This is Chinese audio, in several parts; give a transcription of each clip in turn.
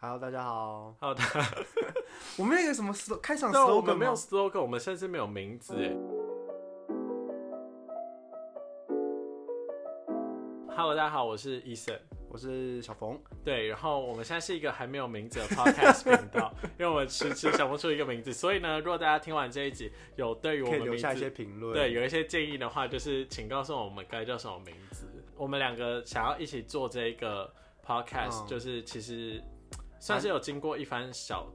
Hello，大家好。Hello，大家好。我们那个什么开场对，我 slogan 们没有 slogan，我们甚至没有名字哎。Hello，大家好，我是 Eason。我是小冯。对，然后我们现在是一个还没有名字的 podcast 频道，因为我们迟迟想不出一个名字，所以呢，如果大家听完这一集有对于我可以们名留下一些字评论。对有一些建议的话，就是请告诉我们该叫什么名字。我们两个想要一起做这个 podcast，、嗯就是其实算是有经过一番小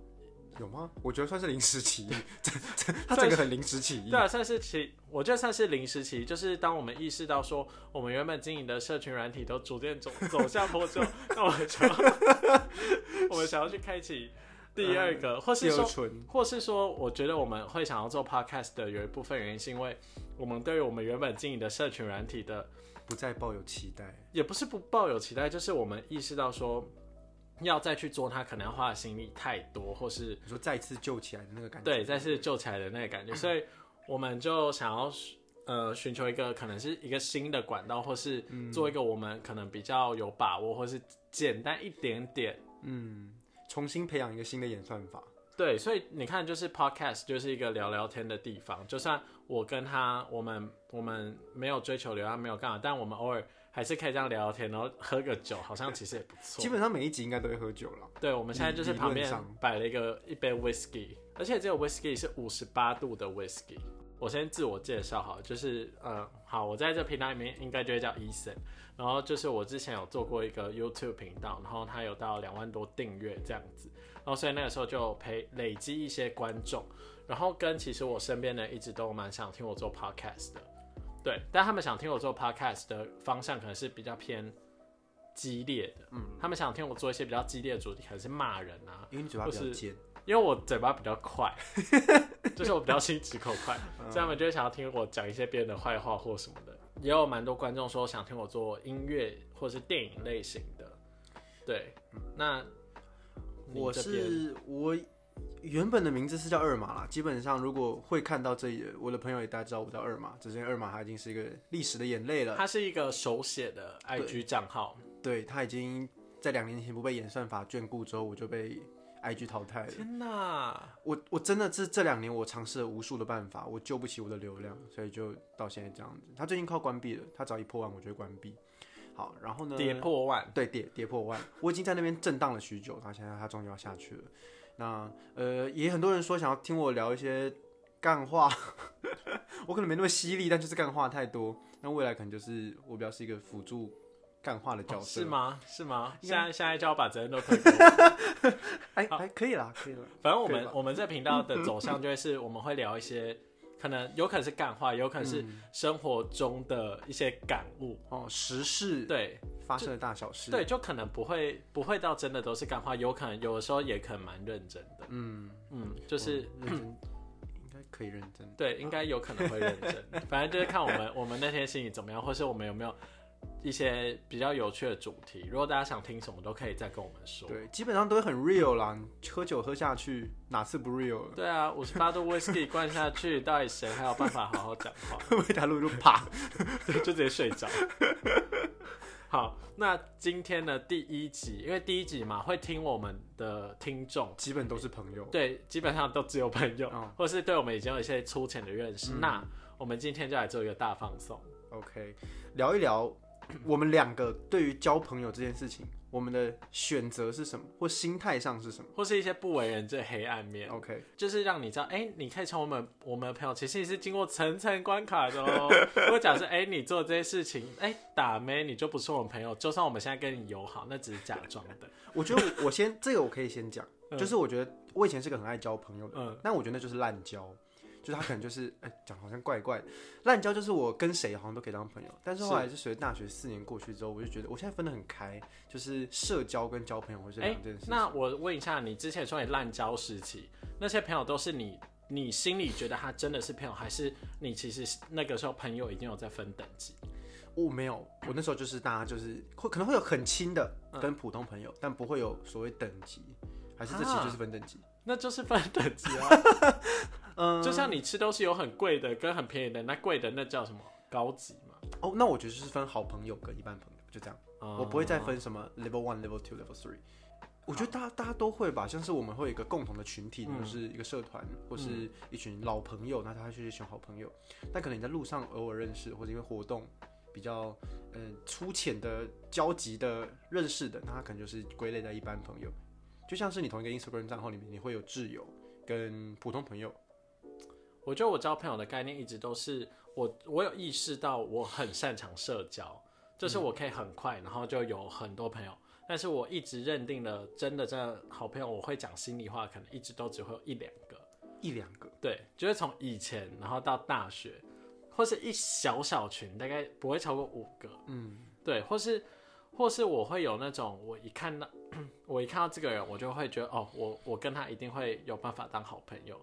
有吗？我觉得算是临时起意，这这他整个很临时起意。对啊，算是起，我觉得算是临时起意，就是当我们意识到说，我们原本经营的社群软体都逐渐走走下坡之后，那我们想要，我们想要去开启第二个，或是说，或是说，我觉得我们会想要做 podcast 的有一部分原因，是因为我们对于我们原本经营的社群软体的，不再抱有期待。也不是不抱有期待，就是我们意识到说，要再去做它，可能要花的心力太多，或是你说再次救起来的那个感觉。对，再次救起来的那个感觉，所以我们就想要呃寻求一个可能是一个新的管道，或是做一个我们可能比较有把握，或是简单一点点。嗯，重新培养一个新的演算法。对，所以你看，就是 podcast 就是一个聊聊天的地方。就算我跟他，我们我们没有追求流量，没有干嘛，但我们偶尔还是可以这样聊聊天，然后喝个酒，好像其实也不错基。本上每一集应该都会喝酒了。对，我们现在就是旁边摆了一个一杯 whisky，而且这个 whisky 是五十八度的 whisky。我先自我介绍好，就是呃，好，我在这频道里面应该就会叫 Eason，然后就是我之前有做过一个 YouTube 频道，然后它有到两万多订阅这样子，然后所以那个时候就陪累积一些观众，然后跟其实我身边的人一直都蛮想听我做 podcast 的，对，但他们想听我做 podcast 的方向可能是比较偏激烈的，嗯，他们想听我做一些比较激烈的主题，可能是骂人啊，因为你嘴巴比较。因为我嘴巴比较快，就是我比较心直口快，所以他们就会想要听我讲一些别人的坏话或什么的。也有蛮多观众说想听我做音乐或是电影类型的。对，那我是我原本的名字是叫二马啦，基本上如果会看到这里，我的朋友也大家知道我叫二马，只是二马它已经是一个历史的眼泪了。它是一个手写的 IG 账号。对，它已经在两年前不被演算法眷顾之后，我就被 IG 淘汰了。天哪！我我真的这这两年我尝试了无数的办法，我救不起我的流量，所以就到现在这样子。它最近靠关闭了，它只要一破万我就会关闭。好，然后呢？跌破万，对，跌跌破万，我已经在那边震荡了许久，它现在它终于要下去了。那呃，也很多人说想要听我聊一些干话，我可能没那么犀利，但就是干话太多。那未来可能就是我比较是一个辅助干话的角色，是？吗？是吗？现在现在就要把责任都推给我。哎哎，可以啦，可以了。反正我们我们这频道的 走向就会是，我们会聊一些可能有可能是干话，有可能是生活中的一些感悟。哦，时事对发生的大小事，对，就可能不会不会到真的都是干话，有可能有的时候也可能蛮认真的。嗯，嗯，就是 认真，应该可以认真。对，应该有可能会认真。反正就是看我们我们那天心情怎么样，或是我们有没有一些比较有趣的主题。如果大家想听什么，都可以再跟我们说。对，基本上都会很 real 啦。你喝酒喝下去，哪次不 real 了？对啊，五十八度 whisky 灌下去，到底谁还有办法好好讲话？会不会打路就啪？对，就直接睡着。好，那今天的第一集，因为第一集嘛，会听我们的听众，基本都是朋友。对，基本上都只有朋友，嗯或是对我们已经有一些粗浅的认识。那我们今天就来做一个大放送。OK，聊一聊我们两个对于交朋友这件事情，我们的选择是什么，或心态上是什么或是一些不为人知的黑暗面，？OK，就是让你知道，哎、你可以成为我们我们的朋友，其实你是经过层层关卡的哦。如果假设，哎、你做这些事情，哎、打妹你就不是我们朋友，就算我们现在跟你友好，那只是假装的。我觉得我我先这个我可以先讲，就是我觉得我以前是个很爱交朋友的，嗯但我觉得那就是滥交。就是他可能就是哎讲、好像怪怪的，烂交就是我跟谁好像都可以当朋友，但是后来就随着大学四年过去之后，我就觉得我现在分得很开，就是社交跟交朋友会是哎、两件事情。那我问一下，你之前说你滥交时期，那些朋友都是你你心里觉得他真的是朋友，还是你其实那个时候朋友已经有在分等级？我没有，我那时候就是大家就是会可能会有很亲的跟普通朋友，但不会有所谓等级，还是这其实就是分等级。那就是分等级啊。嗯，就像你吃东西有很贵的跟很便宜的，那贵的那叫什么高级嘛？哦，那我觉得就是分好朋友跟一般朋友，就这样。哦我不会再分什么 level one、level two、level three。我觉得大家大家都会吧，像是我们会有一个共同的群体，嗯就是一个社团或是一群老朋友，那他就是一群好朋友。但可能你在路上偶尔认识，或者因为活动比较呃粗浅的交集的认识的，那他可能就是归类在一般朋友。就像是你同一个 Instagram 账号里面，你会有挚友跟普通朋友。我觉得我交朋友的概念一直都是我，我有意识到我很擅长社交，就是我可以很快，然后就有很多朋友。但是我一直认定了，真的真的好朋友，我会讲心里话，可能一直都只会有一两个。一两个，对，就是从以前，然后到大学，或是一小小群，大概不会超过五个。嗯，对，或是或是我会有那种，我一看到 我一看到这个人，我就会觉得哦，我我跟他一定会有办法当好朋友。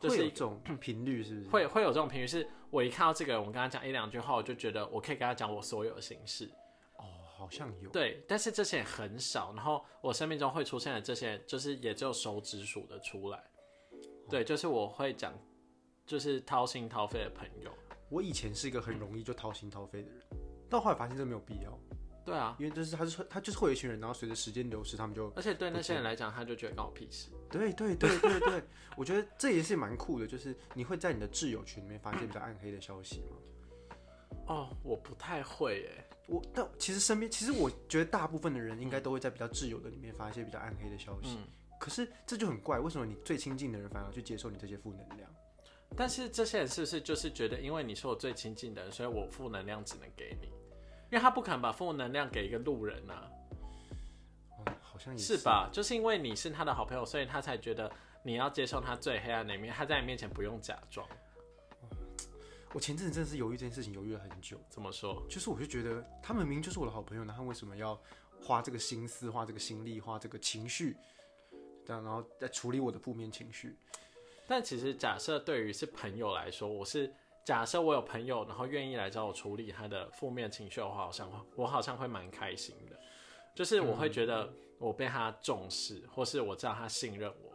就是会有这种频率，是不是？会会有这种频率，是我一看到这个人，我跟他讲一两句话，我就觉得我可以跟他讲我所有的心事。哦，好像有。对，但是这些很少，然后我生命中会出现的这些人，就是也只有手指数的出来。对，就是我会讲，就是掏心掏肺的朋友。我以前是一个很容易就掏心掏肺的人，但后来发现这没有必要，对啊，因为就是他是他就是会有一群人，然后随着时间流逝，他们就而且对那些人来讲，他就觉得关我屁事。对对对对对，我觉得这也是蛮酷的，就是你会在你的挚友群里面发现比较暗黑的消息吗？哦，我不太会耶。我但其实身边，其实我觉得大部分的人应该都会在比较挚友的里面发一些比较暗黑的消息。嗯，可是这就很怪，为什么你最亲近的人反而去接受你这些负能量？但是这些人是不是就是觉得，因为你是我最亲近的人，所以我负能量只能给你？因为他不可能把负能量给一个路人啊，哦，好像也是吧？就是因为你是他的好朋友，所以他才觉得你要接受他最黑暗的一面，他在你面前不用假装。我前阵子真的是犹豫这件事情，犹豫了很久。怎么说？就是我就觉得他们明明就是我的好朋友，那他们为什么要花这个心思、花这个心力、花这个情绪，这样然后再处理我的负面情绪？但其实假设对于是朋友来说，我是假设我有朋友，然后愿意来找我处理他的负面情绪的话，好像会我好像会蛮开心的，就是我会觉得我被他重视，或是我知道他信任我。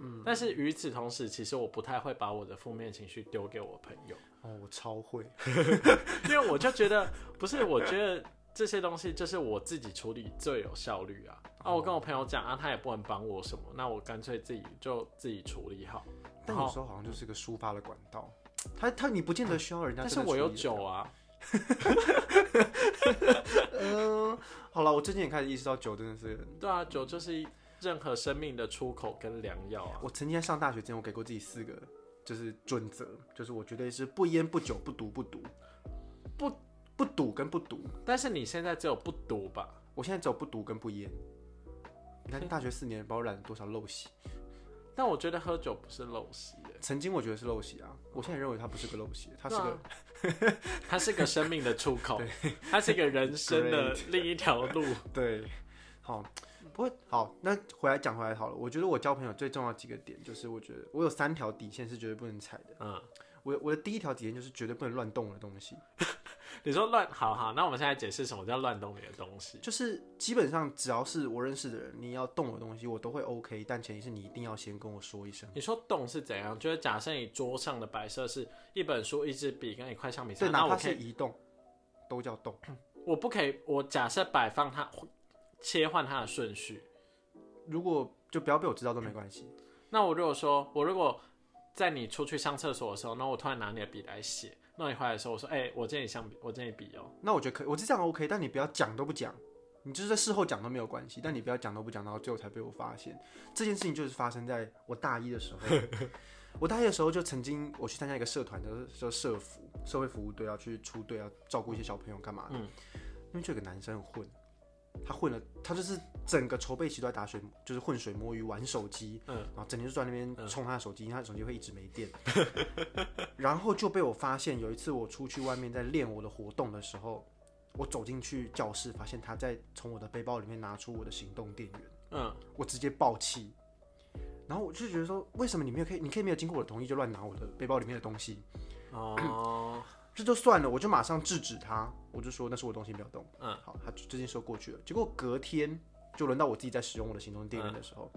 嗯，但是与此同时，其实我不太会把我的负面情绪丢给我朋友，哦，我超会，因为我就觉得不是，我觉得这些东西就是我自己处理最有效率啊。啊，我跟我朋友讲啊，他也不能帮我什么，那我干脆自己就自己处理好。但有时候好像就是个抒发的管道。他他你不见得需要人家但是我有酒啊，嗯，好了，我最近也开始意识到酒真的是，对啊，酒就是任何生命的出口跟良药啊。我曾经在上大学之前，我给过自己四个就是准则，就是我绝对是不烟不酒不毒不毒，不不赌跟不赌，但是你现在只有不读吧？我现在只有不赌跟不烟。你看大学四年，把我染了多少陋习？但我觉得喝酒不是陋习耶，曾经我觉得是陋习啊，我现在认为它不是个陋习，它是个、对 它是个生命的出口，它是一个人生的另一条路。对，好，不过好，那回来讲回来好了。我觉得我交朋友最重要的几个点，就是我觉得我有三条底线是绝对不能踩的。嗯，我我的第一条底线就是绝对不能乱动我的东西，你说乱，好好，那我们现在解释什么叫乱动你的东西。就是基本上只要是我认识的人，你要动我的东西，我都会 OK，但前提是你一定要先跟我说一声。你说动是怎样？就是假设你桌上的摆设是一本书、一支笔跟一块橡皮对，擦，哪怕那我可以，是移动，都叫动。我不可以，我假设摆放它，切换它的顺序。如果就不要被我知道都没关系。那我如果说，我如果在你出去上厕所的时候，那我突然拿你的笔来写，那你回来的时候，我说，哎、我借你橡皮，我借你笔哦、那我觉得可以，我是这样 OK，但你不要讲都不讲，你就是在事后讲都没有关系，但你不要讲都不讲，然后最后才被我发现。这件事情就是发生在我大一的时候，我大一的时候就曾经我去参加一个社团，就是叫社服社会服务队，要去出队，要照顾一些小朋友干嘛的。嗯因为就有个男生很混，他混了，他就是整个筹备期都在打水，就是混水摸鱼玩手机，嗯然后整天就在那边充他的手机，因为他的手机会一直没电。然后就被我发现，有一次我出去外面在练我的活动的时候，我走进去教室，发现他在从我的背包里面拿出我的行动电源，嗯，我直接爆气。然后我就觉得说，为什么你没有可以，你可以没有经过我的同意就乱拿我的背包里面的东西？哦，这就算了，我就马上制止他，我就说那是我东西，不要动。嗯，好，他这件事过去了。结果隔天就轮到我自己在使用我的行动电源的时候，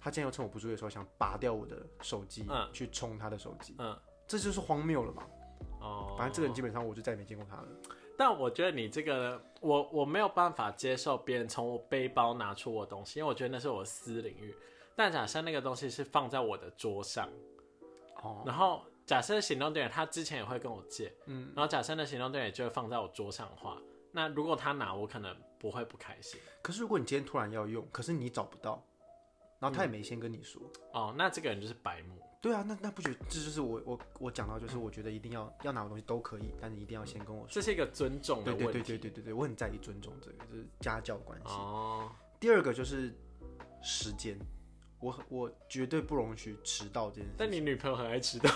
他竟然又趁我不注意的时候想拔掉我的手机，嗯去充他的手机，嗯，这就是荒谬了嘛。哦，反正这个人基本上我就再也没见过他了。但我觉得你这个，我我没有办法接受别人从我背包拿出我东西，因为我觉得那是我私领域。但假设那个东西是放在我的桌上，哦，然后假设行动电源他之前也会跟我借，嗯，然后假设的行动电源就会放在我桌上的话，那如果他拿，我可能不会不开心。可是如果你今天突然要用，可是你找不到，然后他也没先跟你说，哦，那这个人就是白目。对啊，那那不觉得这就是我我我讲到就是我觉得一定要要拿我东西都可以，但你一定要先跟我说。这是一个尊重的对问题。对对对对对对，我很在意尊重这个，就是家教关系。哦，第二个就是时间，我我绝对不容许迟到这件事。但你女朋友很爱迟到，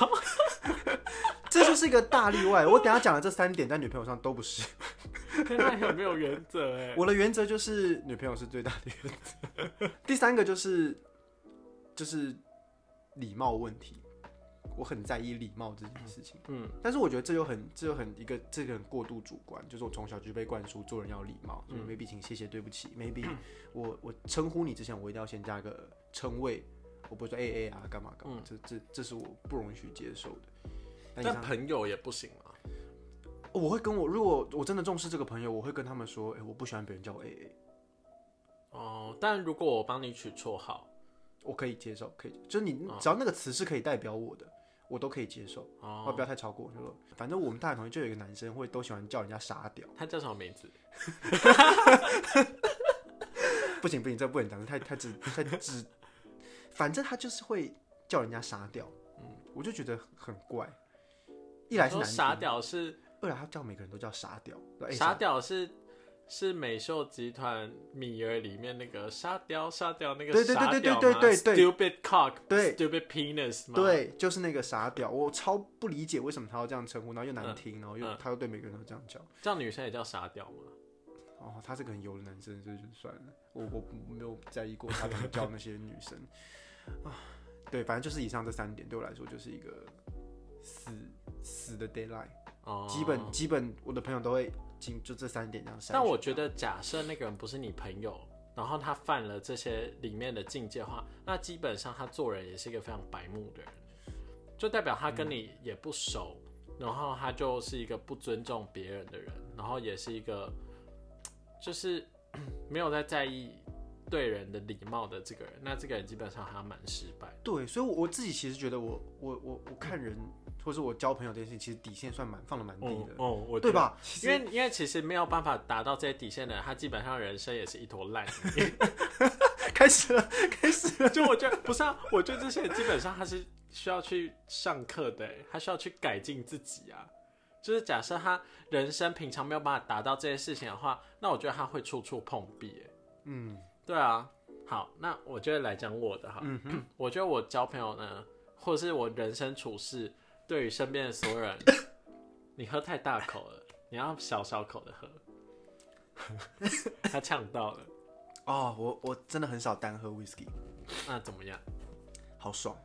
这就是一个大例外。我等下讲的这三点在女朋友上都不是。那很没有原则哎。我的原则就是女朋友是最大的原则。第三个就是就是礼貌问题，我很在意礼貌这件事情。嗯，但是我觉得这又很这又很一个这个很过度主观，就是我从小就被灌输做人要礼貌，所以 maybe 请谢谢对不起，maybe 我我称呼你之前我一定要先加个称谓，我不会说 A A 啊干嘛干嘛，这这这是我不容许接受的。但但朋友也不行啊。我会跟我如果我真的重视这个朋友，我会跟他们说，哎、我不喜欢别人叫我 A A，哦，但如果我帮你取绰号，我可以接受，可以，就是你只要那个词是可以代表我的，我都可以接受，哦哦，不要太超过。就说反正我们大学同学就有一个男生会都喜欢叫人家傻屌，他叫什么名字？不行不行，这不能讲，太太直太直，反正他就是会叫人家傻屌，嗯，我就觉得很怪。一来是傻，屌是二来他叫每个人都叫傻屌，傻屌是是美秀集团米儿里面那个沙雕沙雕那个对对对对傻屌吗对对对 stupid cock 对 stupid penis 吗？，对，就是那个傻屌，我超不理解为什么他要这样称呼，然后又难听，然后又嗯他又对每个人都这样叫。这样女生也叫傻屌吗？哦，他是个很油的男生，所以就算了，我我没有在意过他怎么叫那些女生啊。对，反正就是以上这三点对我来说就是一个死死的 deadline，、哦，基本基本我的朋友都会经就这三点这样筛选。但我觉得，假设那个人不是你朋友，然后他犯了这些里面的境界的话，那基本上他做人也是一个非常白目的人，就代表他跟你也不熟，然后他就是一个不尊重别人的人，然后也是一个就是 没有在在意对人的礼貌的这个人，那这个人基本上他蛮失败的。对，所以我，我自己其实觉得我我我我看人或是我交朋友这件事情，其实底线算蛮放的蛮低的，哦，我对？吧？因为因为其实没有办法达到这些底线的人，他基本上人生也是一坨烂泥。开始了，开始了。就我觉得不是啊，我觉得这些人基本上他是需要去上课的欸，他需要去改进自己啊。就是假设他人生平常没有办法达到这些事情的话，那我觉得他会处处碰壁欸。嗯对啊，好，那我就来讲我的哈。嗯哼，我觉得我交朋友呢，或者是我人生处事，对于身边的所有人，你喝太大口了，你要小小口的喝。他呛到了，哦，我我真的很少单喝 whisky，那怎么样？好爽。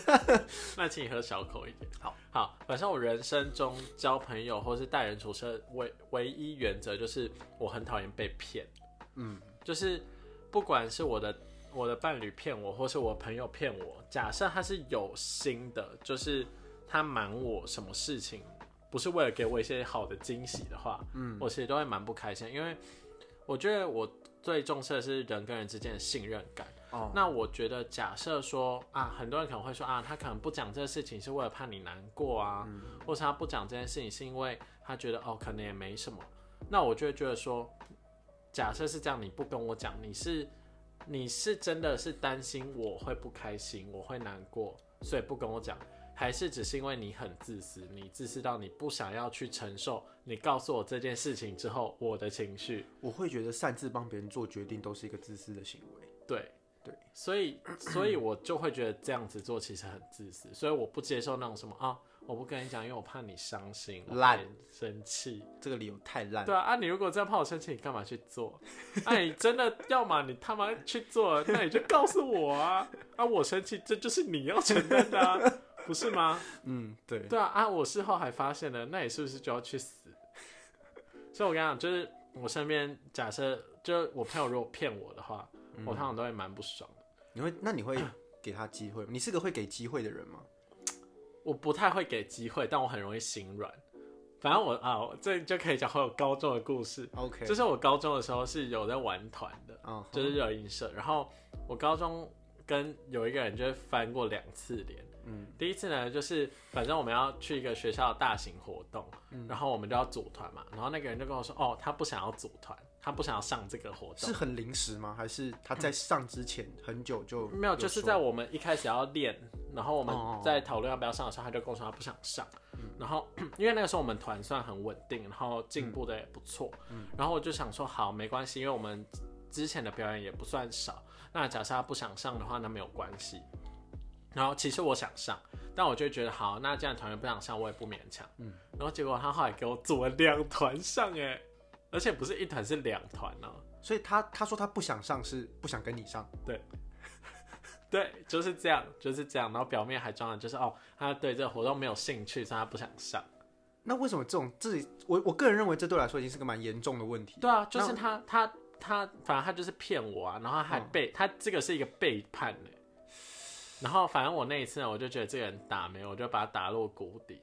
那请你喝小口一点。好，好，反正我人生中交朋友或是待人处事的唯唯一原则就是我很讨厌被骗。嗯，就是不管是我的我的伴侣骗我，或是我朋友骗我，假设他是有心的，就是他瞒我什么事情，不是为了给我一些好的惊喜的话，嗯，我其实都会蛮不开心，因为我觉得我最重视的是人跟人之间的信任感。哦，那我觉得，假设说啊，很多人可能会说啊，他可能不讲这个事情是为了怕你难过啊，或是他不讲这件事情是因为他觉得哦，可能也没什么。那我就会觉得说，假设是这样，你不跟我讲，你是你是真的是担心我会不开心，我会难过，所以不跟我讲，还是只是因为你很自私，你自私到你不想要去承受你告诉我这件事情之后我的情绪，我会觉得擅自帮别人做决定都是一个自私的行为。对。对，所以所以我就会觉得这样子做其实很自私，所以我不接受那种什么啊，我不跟你讲，因为我怕你伤心、我怕烂你生气。这个理由太烂。对啊，啊，你如果真的怕我生气，你干嘛去做？啊，你真的要么你他妈去做，那你就告诉我啊！啊，我生气，这就是你要承担的、啊，不是吗？嗯，对，对啊，啊，我事后还发现了，那你是不是就要去死？所以我跟你讲，就是我身边假设，就是我朋友如果骗我的话，嗯我通常都会蛮不爽的。你会那你会给他机会吗？你是个会给机会的人吗？我不太会给机会，但我很容易心软。反正我啊，我这就可以讲我高中的故事。OK，就是我高中的时候是有在玩团的，嗯，就是热音社。然后我高中跟有一个人就是翻过两次脸。嗯，第一次呢，就是反正我们要去一个学校的大型活动，嗯然后我们就要组团嘛。然后那个人就跟我说，哦，他不想要组团，他不想要上这个活动是。很临时吗？还是他在 上之前很久就没有，就是在我们一开始要练，然后我们哦在讨论要不要上的时候，他就跟我说他不想上。然后 因为那个时候我们团算很稳定，然后进步的也不错。然后我就想说，好，没关系，因为我们之前的表演也不算少。那假设他不想上的话，那没有关系。然后其实我想上，但我就觉得好，那既然团员不想上，我也不勉强。嗯。然后结果他后来给我组了两团上，哎，而且不是一团，是两团呢。所以他他说他不想上是不想跟你上，对，就是这样，就是这样。然后表面还装的就是哦，他对这个活动没有兴趣，所以他不想上。那为什么这种自己我我个人认为这对我来说已经是个蛮严重的问题。对啊，就是他他他，反正他就是骗我啊，然后还背、他这个是一个背叛呢。然后反正我那一次呢，我就觉得这个人打没有，我就把他打落谷底。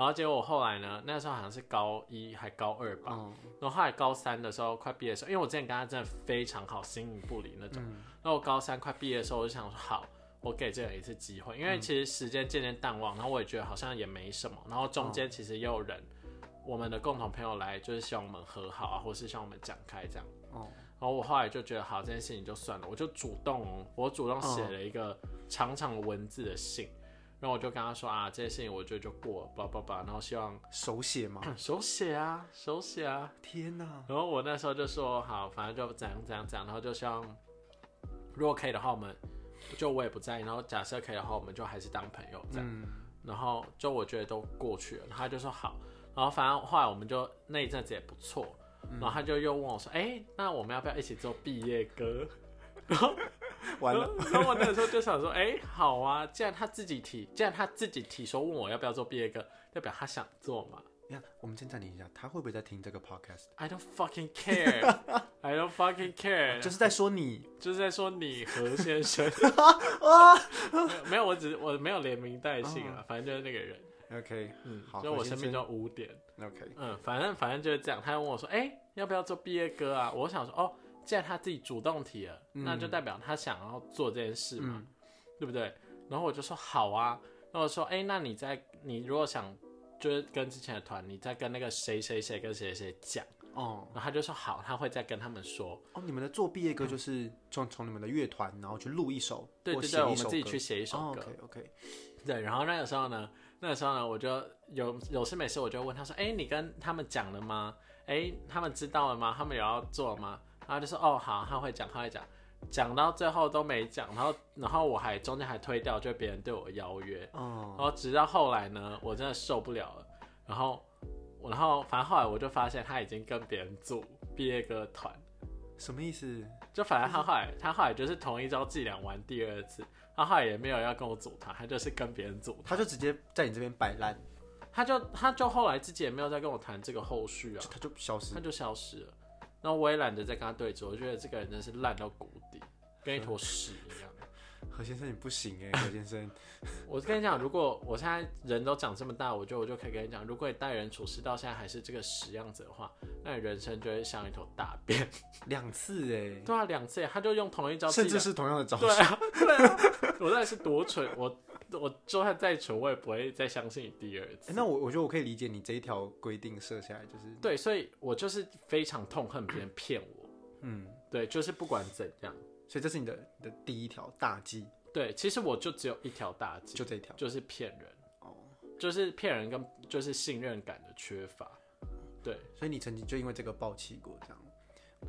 然后结果我后来呢，那时候好像是高一还高二吧，嗯。然后后来高三的时候快毕业的时候，因为我之前跟他真的非常好，形影不离那种。嗯。那我高三快毕业的时候，我就想说，好，我给这个人一次机会，因为其实时间渐渐淡忘，然后我也觉得好像也没什么，然后中间其实也有人，我们的共同朋友来，就是希望我们和好啊，或是希望我们讲开这样。哦，然后我后来就觉得，好，这件事情就算了，我就主动哦，我主动写了一个长长的文字的信，然后我就跟他说啊，这些事情我觉得就过了，叭叭叭，然后希望手写吗？手写啊，手写啊，天哪！然后我那时候就说好，反正就怎样怎样怎样，然后就希望如果可以的话，我们就我也不在意，然后假设可以的话，我们就还是当朋友这样。嗯，然后就我觉得都过去了，然后他就说好，然后反正后来我们就那一阵子也不错，然后他就又问我说，哎、那我们要不要一起做毕业歌？完了，然后我那个时候就想说，哎、好啊，既然他自己提，既然他自己提说问我要不要做毕业歌，代表他想做嘛。你看，我们先暂停一下，他会不会在听这个 podcast？I don't fucking care. I don't fucking care. 就是在说你就是在说你何先生。没有没有，我只是我没有连名带姓啊，反正就是那个人。，OK，嗯，好就我生生命中污点。OK，嗯，反正反正就是这样。他就问我说：“哎、要不要做毕业歌啊？”我想说：“哦，既然他自己主动提了，那就代表他想要做这件事嘛，对不对？”然后我就说：“好啊。”然后我说：“哎、那你在你如果想就是跟之前的团，你再跟那个谁谁谁跟谁谁讲。”哦然后他就说：“好，他会再跟他们说。哦，你们的做毕业歌就是从从你们的乐团，然后去录一首，或对对对，我们自己去写一首歌。OK OK，对，然后那个时候呢，那个时候呢，我就有有事没事，我就问他说：“哎、你跟他们讲了吗？哎、他们知道了吗？他们有要做吗？”然后就说：“哦，好，他会讲，他会讲。”讲到最后都没讲，然后然后我还中间还推掉，就别人对我邀约，哦，然后直到后来呢，我真的受不了了，然后我然后反正后来我就发现他已经跟别人组毕业歌团，什么意思？就反正他后来他后来就是同一招伎俩玩第二次，他后来也没有要跟我组团，他就是跟别人组团。他就直接在你这边摆烂，他就他就后来自己也没有再跟我谈这个后续啊，他就消失他。就消失了。然后我也懒得再跟他对峙，我觉得这个人真是烂到谷底，跟一坨屎一样。何先生你不行哎，何先生，我跟你讲，如果我现在人都长这么大，我觉得我就可以跟你讲，如果你待人处事到现在还是这个屎样子的话，那你人生就会像一头大便。两次哎，对啊，两次耶他就用同一招甚至是同样的招式。对啊，对啊，我到底是多蠢，我我就算再蠢，我也不会再相信你第二次。欸那我我觉得我可以理解你这一条规定设下来，就是对，所以我就是非常痛恨别人骗我。嗯，对，就是不管怎样，所以这是你的你的第一条大忌，对，其实我就只有一条大忌，就这一条。就是骗人，哦，就是骗人跟就是信任感的缺乏。对，所以你曾经就因为这个爆气过，这样。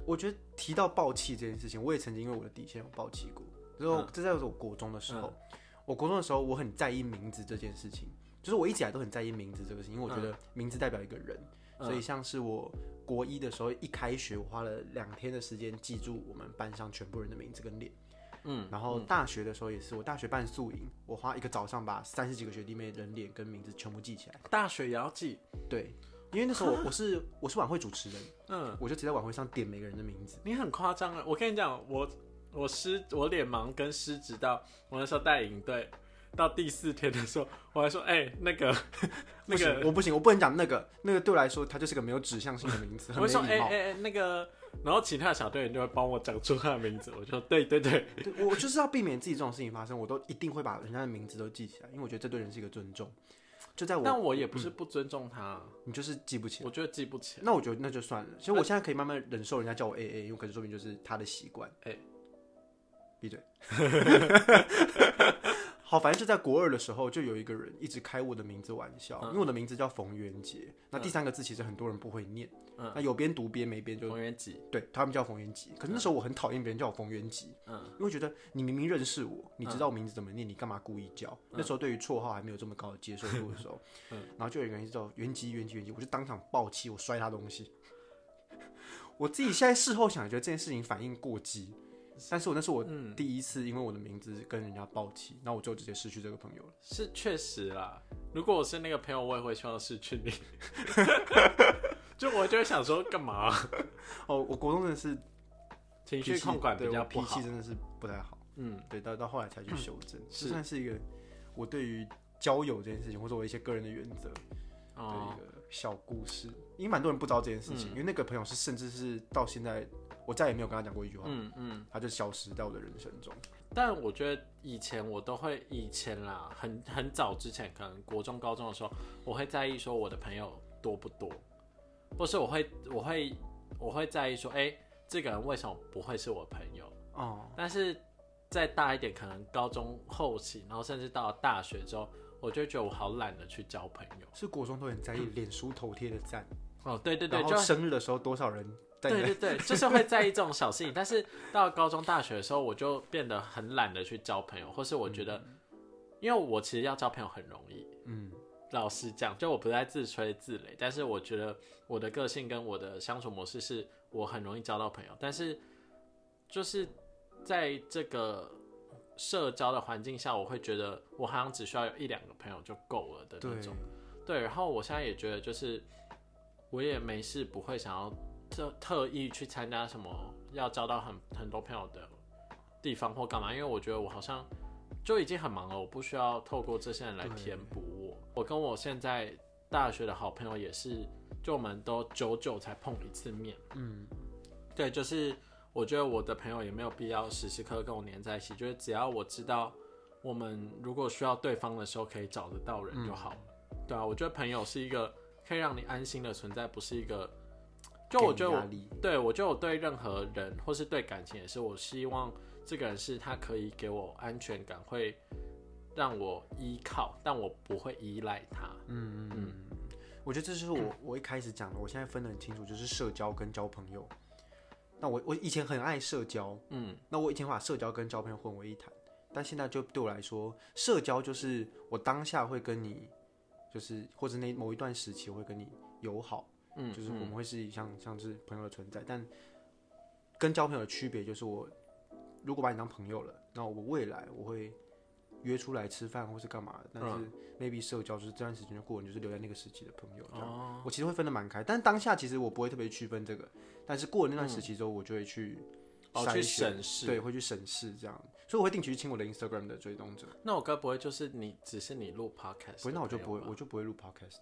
我觉得提到爆气这件事情，我也曾经因为我的底线有爆气过。之后嗯这在我国中的时候，我国中的时候我很在意名字这件事情，就是我一直以来都很在意名字这个事情，因为我觉得名字代表一个人，嗯所以像是我国一的时候一开学，我花了两天的时间记住我们班上全部人的名字跟脸。嗯，然后大学的时候也是，我大学办宿营，我花一个早上把三十几个学弟妹人脸跟名字全部记起来。大学也要记，对，因为那时候我我是我是晚会主持人，嗯，我就直接在晚会上点每个人的名字。你很夸张啊！我跟你讲，我我失我脸盲跟失职到我那时候带营队，到第四天的时候，我还说，哎、那个那个，我不行，我不能讲那个，那个对我来说，它就是个没有指向性的名字，我会说，哎。哎哎，那个，然后其他的小队员就会帮我讲出他的名字，我就说对对对，对我就是要避免自己这种事情发生，我都一定会把人家的名字都记起来，因为我觉得这对人是一个尊重。就在我，但我也不是不尊重他，你就是记不起来，我觉得记不起来。那我觉得那就算了。其实我现在可以慢慢忍受人家叫我 A A，因为可能说明就是他的习惯。哎闭嘴。好，反正就在国二的时候，就有一个人一直开我的名字玩笑，嗯因为我的名字叫冯元杰。那第三个字其实很多人不会念，嗯那有边读边没边就冯元吉，对他们叫冯元吉。可是那时候我很讨厌别人叫我冯元吉，嗯因为觉得你明明认识我，你知道我名字怎么念，你干嘛故意叫？那时候对于绰号还没有这么高的接受度的时候，然后就有一个人叫元吉元吉元吉，我就当场暴气，我摔他东西。我自己现在事后想，觉得这件事情反应过激，但是我那是我嗯，第一次因为我的名字跟人家抱气，然后我就直接失去这个朋友了。是确实啦。如果我是那个朋友，我也会希望失去你。就我就会想说，干嘛、哦，我国中真的是情脾气绪控管对我脾比较不好气。真的是不太好。嗯，对，到到后来才去修正，算是一个我对于交友这件事情，或者我一些个人的原则的哦一，个小故事。因为蛮多人不知道这件事情，嗯因为那个朋友是甚至是到现在我再也没有跟他讲过一句话，嗯嗯。他就消失在我的人生中。但我觉得以前我都会，以前啦，很很早之前，可能国中、高中的时候，我会在意说我的朋友多不多，或是我会我会我会在意说，哎、这个人为什么不会是我朋友？哦，但是再大一点，可能高中后期，然后甚至到了大学之后，我就觉得我好懒得去交朋友。是国中都很在意脸书头贴的赞，哦，对对对，然就后生日的时候多少人对对对，就是会在意这种小事情。但是到高中、大学的时候，我就变得很懒得去交朋友，或是我觉得，因为我其实要交朋友很容易。嗯，老实讲，就我不再自吹自擂，但是我觉得我的个性跟我的相处模式是我很容易交到朋友，但是就是在这个社交的环境下，我会觉得我好像只需要有一两个朋友就够了的那种。对，然后我现在也觉得，就是我也没事不会想要特特意去参加什么要交到很很多朋友的地方或干嘛，因为我觉得我好像就已经很忙了，我不需要透过这些人来填补我。我跟我现在大学的好朋友也是，就我们都久久才碰一次面。嗯，对，就是我觉得我的朋友也没有必要时时刻刻跟我黏在一起，就是只要我知道我们如果需要对方的时候可以找得到人就好了。对啊，我觉得朋友是一个可以让你安心的存在，不是一个。就我觉得我对我觉得我对任何人或是对感情也是，我希望这个人是他可以给我安全感，会让我依靠，但我不会依赖他。嗯嗯嗯，我觉得这就是我我一开始讲的，我现在分得很清楚，就是社交跟交朋友。那我我以前很爱社交，嗯那我以前把社交跟交朋友混为一谈，但现在就对我来说，社交就是我当下会跟你，就是或者那某一段时期我会跟你友好，嗯，就是我们嗯会是像像是朋友的存在，但跟交朋友的区别就是我如果把你当朋友了，那我未来我会约出来吃饭或是干嘛的，但是 maybe 社交就是这段时间就过，你就是留在那个时期的朋友这样。哦，我其实会分得蛮开，但当下其实我不会特别区分这个，但是过了那段时期之后，我就会去哦，去审视。对，会去审视这样，所以我会定期去清我的 Instagram 的追踪者。那我该不会就是你只是你录 podcast？不会，那我就不会，我就不会录 podcast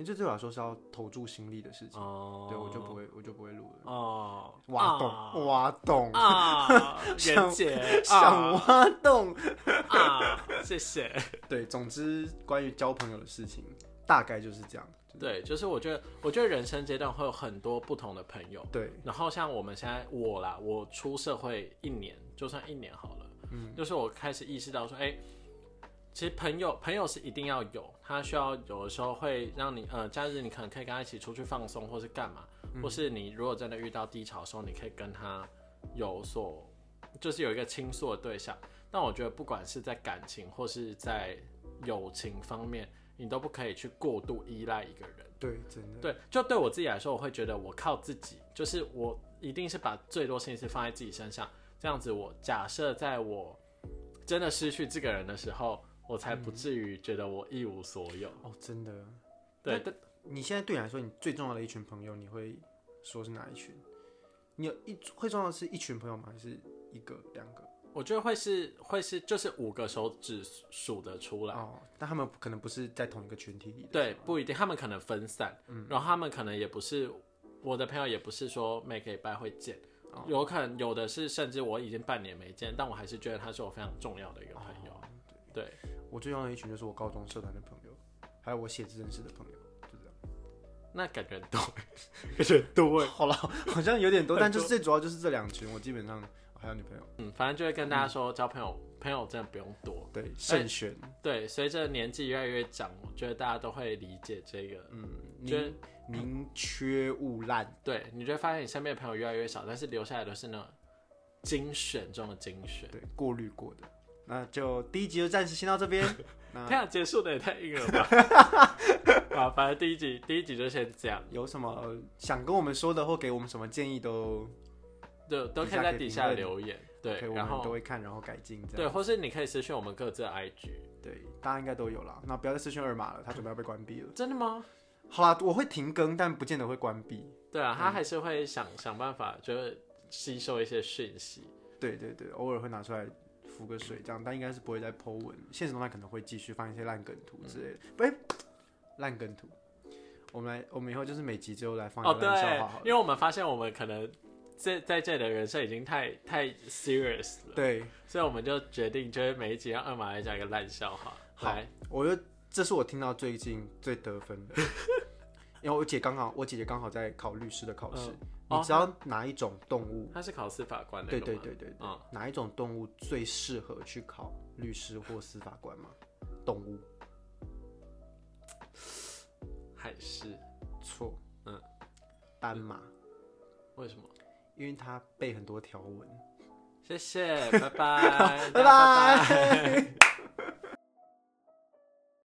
为这对我来说是要投注心力的事情，哦，对我就不会，我就不会录了。哦，挖洞，挖洞，啊，想袁姐想挖洞。啊，谢谢。对，总之关于交朋友的事情，大概就是这样。对，就是我觉得，我觉得人生阶段会有很多不同的朋友，对，然后像我们现在我啦，我出社会一年，就算一年好了，嗯，就是我开始意识到说，哎、其实朋友朋友是一定要有，他需要有的时候会让你，呃，假日你可能可以跟他一起出去放松，或是干嘛，或是你如果真的遇到低潮的时候，你可以跟他有所，就是有一个倾诉的对象。但我觉得不管是在感情或是在友情方面，你都不可以去过度依赖一个人。对，真的。对，就对我自己来说，我会觉得我靠自己，就是我一定是把最多心思放在自己身上，这样子我假设在我真的失去这个人的时候，我才不至于觉得我一无所有。哦，真的。对，但你现在对你来说，你最重要的一群朋友，你会说是哪一群？你有一会重要的是一群朋友吗？还是一个、两个？我觉得会是会是就是五个手指数得出来。哦，但他们可能不是在同一个群体里的。对，不一定，他们可能分散，嗯然后他们可能也不是我的朋友，也不是说每个礼拜会见，有可能有的是甚至我已经半年没见，但我还是觉得他是我非常重要的一个朋友。对，我最重要的一群就是我高中社团的朋友，还有我写字认识的朋友，就这样。那感觉很多，感觉很多哎。好了，好像有点多，但就是最主要就是这两群，我基本上还有女朋友。嗯，反正就会跟大家说，交朋友朋友真的不用多，对，慎选。对，随着年纪越来越长，我觉得大家都会理解这个。嗯，宁宁缺毋滥。对，你就会发现你身边的朋友越来越少，但是留下来的是那种精选中的精选，对，过滤过的。那就第一集就暂时先到这边。这样结束的也太硬了吧！啊，反正第一集第一集就先这样。有什么想跟我们说的，或给我们什么建议，都都都可以在底下留言。对，然后都会看，然后改进。对，或是你可以私讯我们各自的 IG。对，大家应该都有了。那不要再私讯二码了，他准备要被关闭了。真的吗？好啦，我会停更，但不见得会关闭。对啊，他还是会想想办法，就是吸收一些讯息。对对对，偶尔会拿出来。浮个水这样，但应该是不会再 Po 文。现实中他可能会继续放一些烂梗图之类的。不，烂梗图。我们来，我们以后就是每集之后来放一个烂笑话。因为我们发现我们可能在在这里的人设已经太太 serious 了。对，所以我们就决定，就是每一集让二马来讲一个烂笑话。好，我觉得这是我听到最近最得分的。因为我姐刚好，我姐姐刚好在考律师的考试。你知道哪一种动物？他是考司法官的。对对对对对。哪一种动物最适合去考律师或司法官吗？动物？海狮？错。嗯。斑马？为什么？因为它背很多条文。谢谢，拜拜，拜拜。